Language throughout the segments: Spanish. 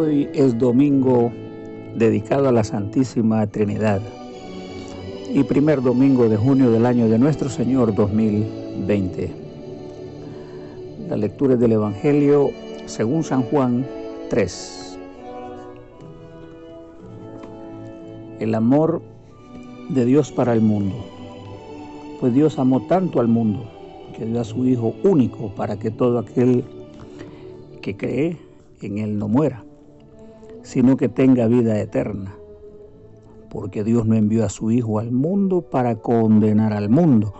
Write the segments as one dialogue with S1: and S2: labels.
S1: Hoy es domingo dedicado a la Santísima Trinidad y primer domingo de junio del año de nuestro Señor 2020. La lectura del Evangelio según San Juan 3. El amor de Dios para el mundo. Pues Dios amó tanto al mundo que dio a su Hijo único para que todo aquel que cree en Él no muera, sino que tenga vida eterna. Porque Dios no envió a su Hijo al mundo para condenar al mundo,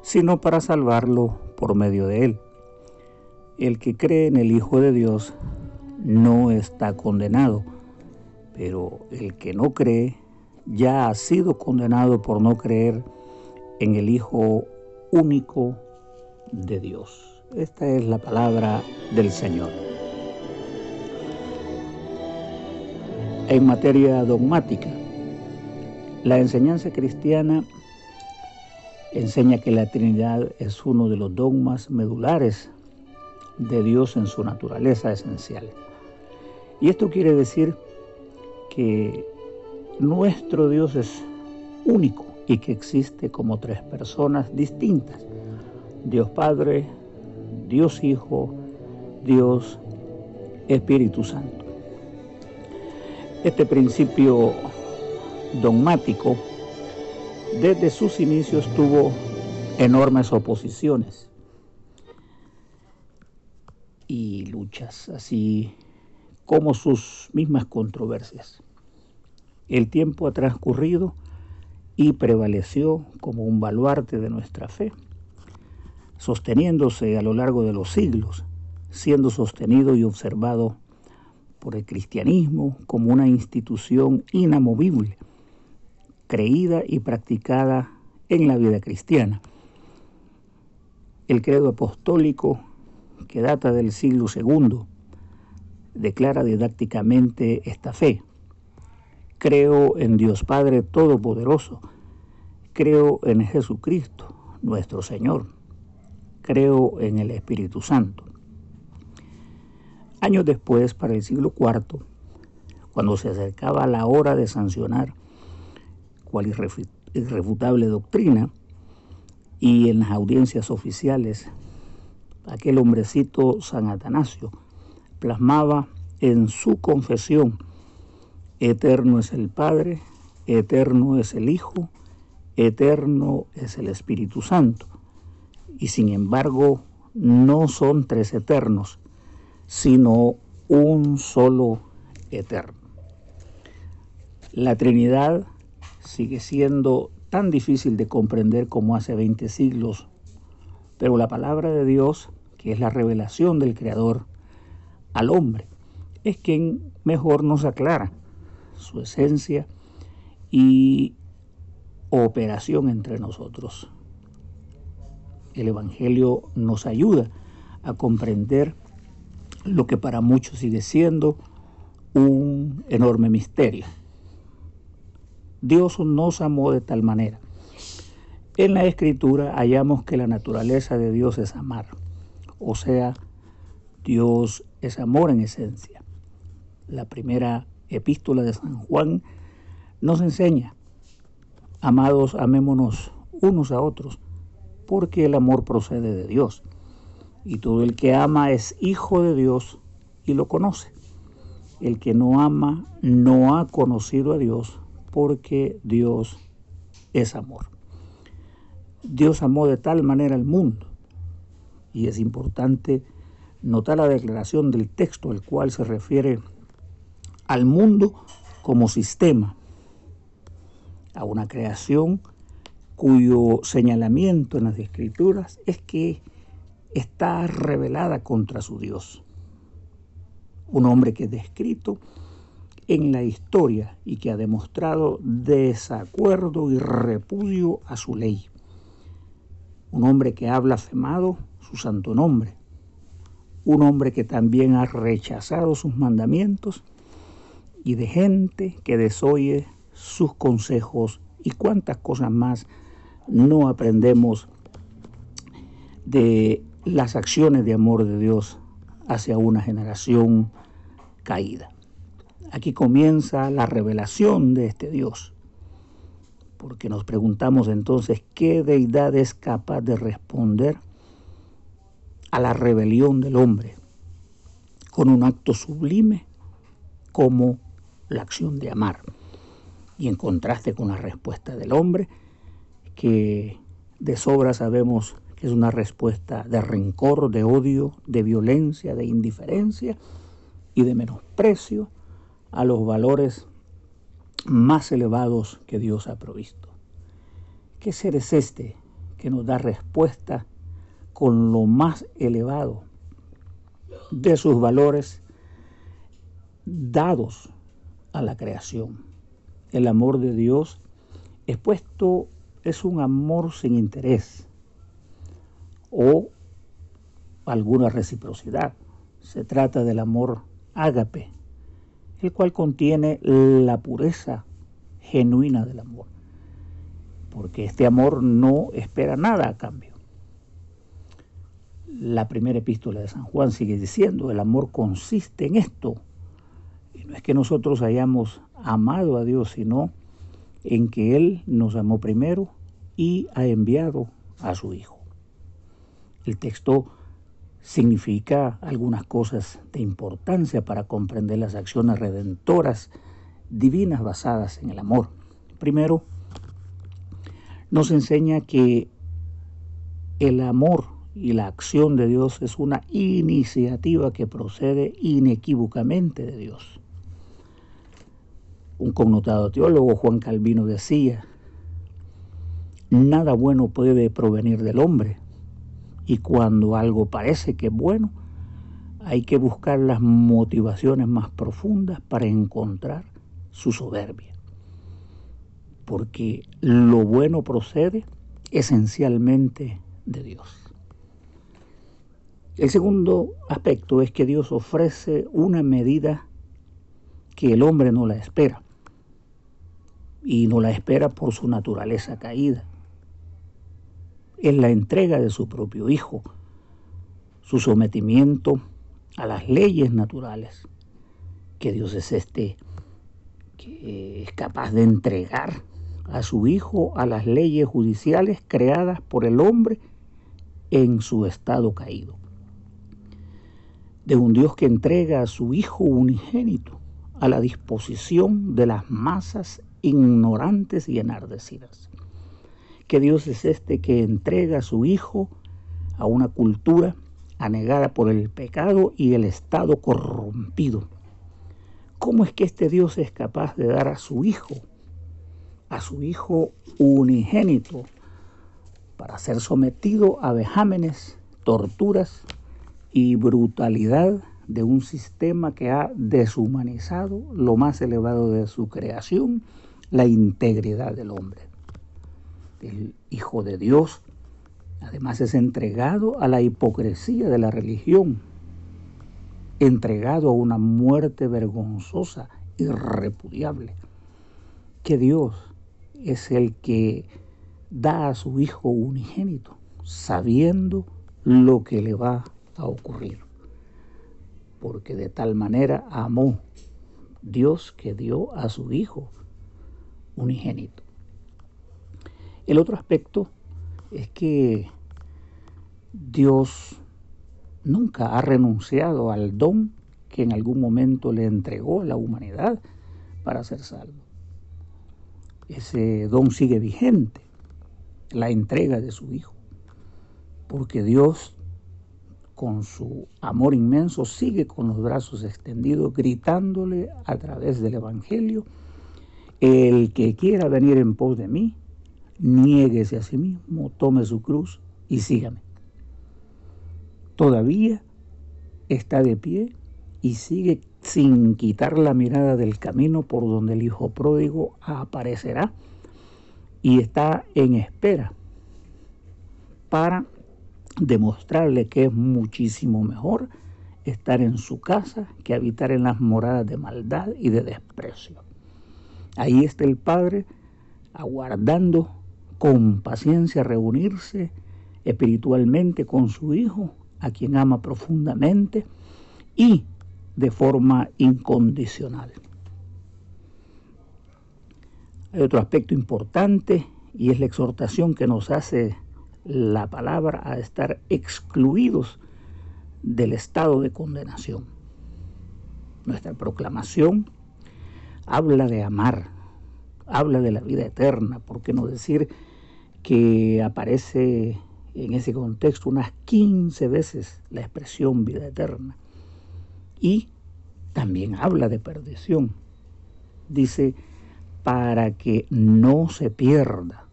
S1: sino para salvarlo por medio de Él. El que cree en el Hijo de Dios no está condenado, pero el que no cree ya ha sido condenado por no creer en el Hijo único de Dios. Esta es la palabra del Señor. En materia dogmática, la enseñanza cristiana enseña que la Trinidad es uno de los dogmas medulares de Dios en su naturaleza esencial. Y esto quiere decir que nuestro Dios es único y que existe como tres personas distintas. Dios Padre, Dios Hijo, Dios Espíritu Santo. Este principio dogmático desde sus inicios tuvo enormes oposiciones y luchas, así como sus mismas controversias. El tiempo ha transcurrido y prevaleció como un baluarte de nuestra fe, sosteniéndose a lo largo de los siglos, siendo sostenido y observado por el cristianismo como una institución inamovible, creída y practicada en la vida cristiana. El credo apostólico, que data del siglo II, declara didácticamente esta fe. Creo en Dios Padre Todopoderoso, creo en Jesucristo, nuestro Señor, creo en el Espíritu Santo. Años después, para el siglo IV, cuando se acercaba la hora de sancionar cual irrefutable doctrina, y en las audiencias oficiales, aquel hombrecito San Atanasio plasmaba en su confesión, eterno es el Padre, eterno es el Hijo, eterno es el Espíritu Santo. Y sin embargo, no son tres eternos, sino un solo eterno. La Trinidad sigue siendo tan difícil de comprender como hace 20 siglos, pero la palabra de Dios, que es la revelación del Creador al hombre, es quien mejor nos aclara su esencia y operación entre nosotros. El Evangelio nos ayuda a comprender lo que para muchos sigue siendo un enorme misterio. Dios nos amó de tal manera. En la escritura hallamos que la naturaleza de Dios es amar, o sea, Dios es amor en esencia. La primera epístola de San Juan nos enseña, amados, amémonos unos a otros, porque el amor procede de Dios y todo el que ama es hijo de Dios y lo conoce. El que no ama no ha conocido a Dios porque Dios es amor. Dios amó de tal manera al mundo y es importante notar la declaración del texto al cual se refiere al mundo como sistema, a una creación cuyo señalamiento en las escrituras es que está revelada contra su Dios. Un hombre que es descrito en la historia y que ha demostrado desacuerdo y repudio a su ley. Un hombre que ha blasfemado su santo nombre. Un hombre que también ha rechazado sus mandamientos y de gente que desoye sus consejos y cuántas cosas más no aprendemos de las acciones de amor de Dios hacia una generación caída. Aquí comienza la revelación de este Dios, porque nos preguntamos entonces qué deidad es capaz de responder a la rebelión del hombre con un acto sublime como la acción de amar. Y en contraste con la respuesta del hombre, que de sobra sabemos es una respuesta de rencor, de odio, de violencia, de indiferencia y de menosprecio a los valores más elevados que Dios ha provisto. ¿Qué ser es este que nos da respuesta con lo más elevado de sus valores dados a la creación? El amor de Dios expuesto es un amor sin interés o alguna reciprocidad. Se trata del amor ágape, el cual contiene la pureza genuina del amor, porque este amor no espera nada a cambio. La primera epístola de San Juan sigue diciendo, el amor consiste en esto, y no es que nosotros hayamos amado a Dios, sino en que Él nos amó primero y ha enviado a su Hijo. El texto significa algunas cosas de importancia para comprender las acciones redentoras divinas basadas en el amor. Primero, nos enseña que el amor y la acción de Dios es una iniciativa que procede inequívocamente de Dios. Un connotado teólogo, Juan Calvino, decía, nada bueno puede provenir del hombre, y cuando algo parece que es bueno, hay que buscar las motivaciones más profundas para encontrar su soberbia. Porque lo bueno procede esencialmente de Dios. El segundo aspecto es que Dios ofrece una medida que el hombre no la espera. Y no la espera por su naturaleza caída es la entrega de su propio Hijo, su sometimiento a las leyes naturales, que Dios es este que es capaz de entregar a su Hijo a las leyes judiciales creadas por el hombre en su estado caído. De un Dios que entrega a su Hijo unigénito a la disposición de las masas ignorantes y enardecidas que Dios es este que entrega a su Hijo a una cultura anegada por el pecado y el estado corrompido. ¿Cómo es que este Dios es capaz de dar a su Hijo, a su Hijo unigénito, para ser sometido a vejámenes, torturas y brutalidad de un sistema que ha deshumanizado lo más elevado de su creación, la integridad del hombre? El Hijo de Dios, además es entregado a la hipocresía de la religión, entregado a una muerte vergonzosa y repudiable. Que Dios es el que da a su Hijo unigénito, sabiendo lo que le va a ocurrir. Porque de tal manera amó Dios que dio a su Hijo unigénito. El otro aspecto es que Dios nunca ha renunciado al don que en algún momento le entregó a la humanidad para ser salvo. Ese don sigue vigente, la entrega de su Hijo, porque Dios con su amor inmenso sigue con los brazos extendidos, gritándole a través del Evangelio, el que quiera venir en pos de mí, niéguese a sí mismo, tome su cruz y sígame. Todavía está de pie y sigue sin quitar la mirada del camino por donde el hijo pródigo aparecerá y está en espera para demostrarle que es muchísimo mejor estar en su casa que habitar en las moradas de maldad y de desprecio. Ahí está el Padre aguardando con paciencia reunirse espiritualmente con su Hijo, a quien ama profundamente, y de forma incondicional. Hay otro aspecto importante y es la exhortación que nos hace la palabra a estar excluidos del estado de condenación. Nuestra proclamación habla de amar, habla de la vida eterna, ¿por qué no decir que aparece en ese contexto unas 15 veces la expresión vida eterna? Y también habla de perdición. Dice, para que no se pierda.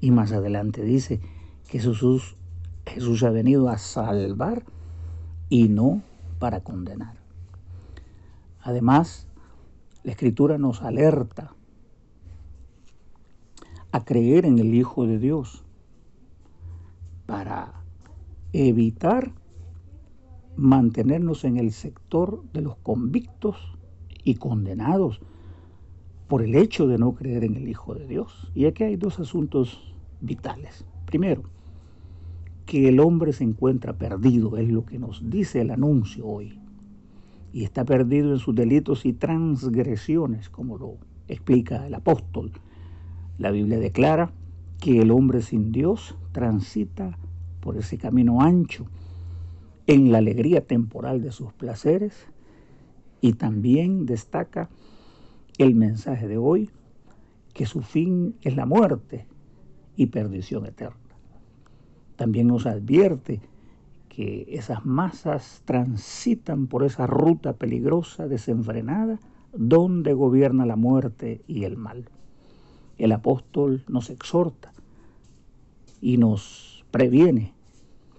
S1: Y más adelante dice que Jesús, Jesús ha venido a salvar y no para condenar. Además, la Escritura nos alerta a creer en el Hijo de Dios para evitar mantenernos en el sector de los convictos y condenados por el hecho de no creer en el Hijo de Dios. Y aquí hay dos asuntos vitales. Primero, que el hombre se encuentra perdido, es lo que nos dice el anuncio hoy. Y está perdido en sus delitos y transgresiones, como lo explica el apóstol. La Biblia declara que el hombre sin Dios transita por ese camino ancho en la alegría temporal de sus placeres y también destaca el mensaje de hoy que su fin es la muerte y perdición eterna. También nos advierte que esas masas transitan por esa ruta peligrosa, desenfrenada, donde gobierna la muerte y el mal. El apóstol nos exhorta y nos previene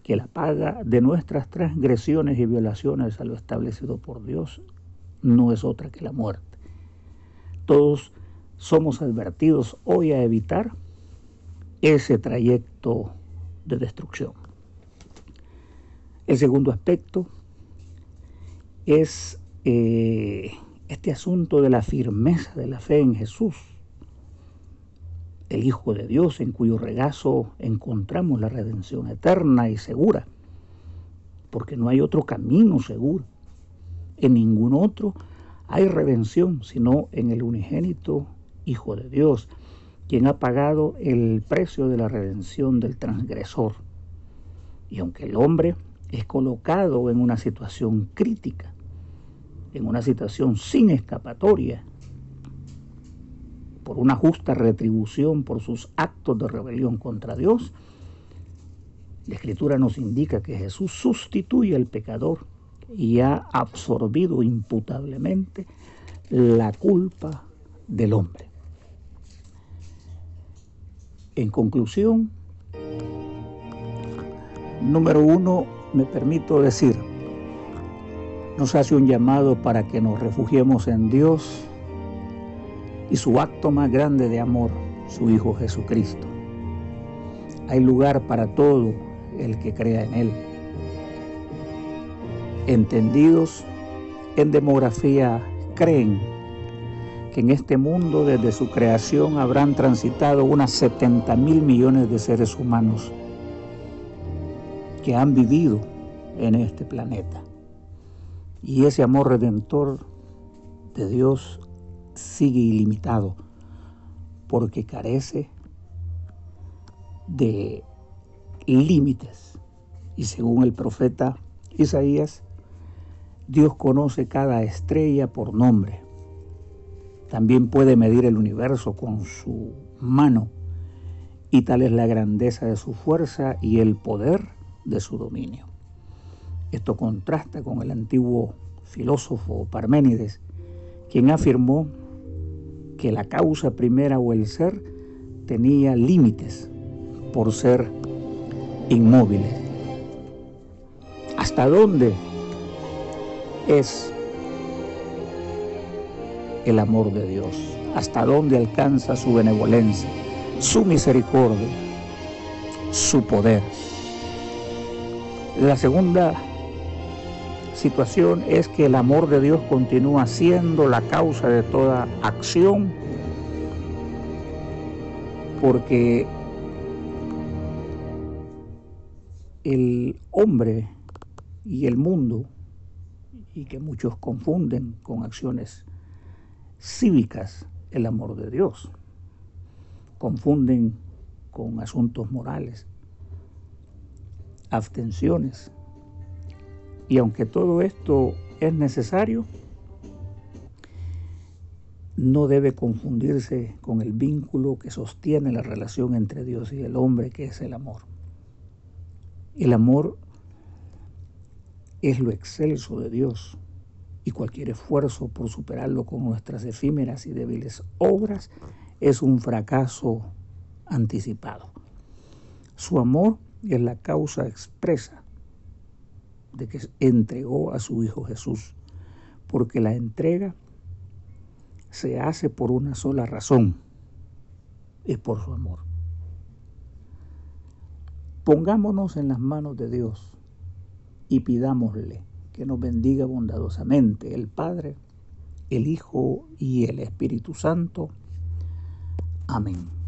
S1: que la paga de nuestras transgresiones y violaciones a lo establecido por Dios no es otra que la muerte. Todos somos advertidos hoy a evitar ese trayecto de destrucción. El segundo aspecto es eh, este asunto de la firmeza de la fe en Jesús, el Hijo de Dios en cuyo regazo encontramos la redención eterna y segura, porque no hay otro camino seguro. En ningún otro hay redención, sino en el unigénito Hijo de Dios, quien ha pagado el precio de la redención del transgresor. Y aunque el hombre es colocado en una situación crítica, en una situación sin escapatoria, por una justa retribución por sus actos de rebelión contra Dios, la Escritura nos indica que Jesús sustituye al pecador y ha absorbido imputablemente la culpa del hombre. En conclusión, número uno, me permito decir, nos hace un llamado para que nos refugiemos en Dios y su acto más grande de amor, su Hijo Jesucristo. Hay lugar para todo el que crea en Él. Entendidos en demografía, creen que en este mundo desde su creación habrán transitado unas 70 mil millones de seres humanos que han vivido en este planeta. Y ese amor redentor de Dios sigue ilimitado porque carece de límites. Y según el profeta Isaías, Dios conoce cada estrella por nombre. También puede medir el universo con su mano y tal es la grandeza de su fuerza y el poder de su dominio. Esto contrasta con el antiguo filósofo Parménides, quien afirmó que la causa primera o el ser tenía límites por ser inmóviles. ¿Hasta dónde es el amor de Dios? ¿Hasta dónde alcanza su benevolencia, su misericordia, su poder? La segunda situación es que el amor de Dios continúa siendo la causa de toda acción, porque el hombre y el mundo, y que muchos confunden con acciones cívicas el amor de Dios. confunden con asuntos morales, abstenciones. Y aunque todo esto es necesario, no debe confundirse con el vínculo que sostiene la relación entre Dios y el hombre, que es el amor. El amor es lo excelso de Dios y cualquier esfuerzo por superarlo con nuestras efímeras y débiles obras es un fracaso anticipado. Su amor es la causa expresa de que entregó a su Hijo Jesús, porque la entrega se hace por una sola razón, es por su amor. Pongámonos en las manos de Dios y pidámosle que nos bendiga bondadosamente el Padre, el Hijo y el Espíritu Santo. Amén.